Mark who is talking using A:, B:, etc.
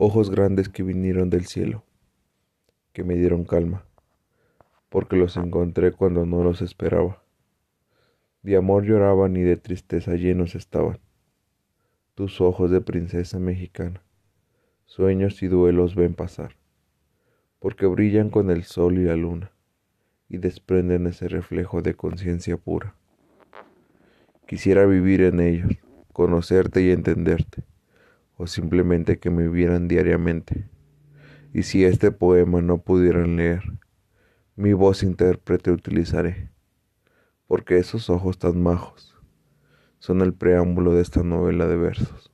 A: ojos grandes que vinieron del cielo, que me dieron calma, porque los encontré cuando no los esperaba. De amor lloraban y de tristeza llenos estaban. Tus ojos de princesa mexicana, sueños y duelos ven pasar, porque brillan con el sol y la luna, y desprenden ese reflejo de conciencia pura. Quisiera vivir en ellos, conocerte y entenderte o simplemente que me vieran diariamente. Y si este poema no pudieran leer, mi voz intérprete utilizaré, porque esos ojos tan majos son el preámbulo de esta novela de versos.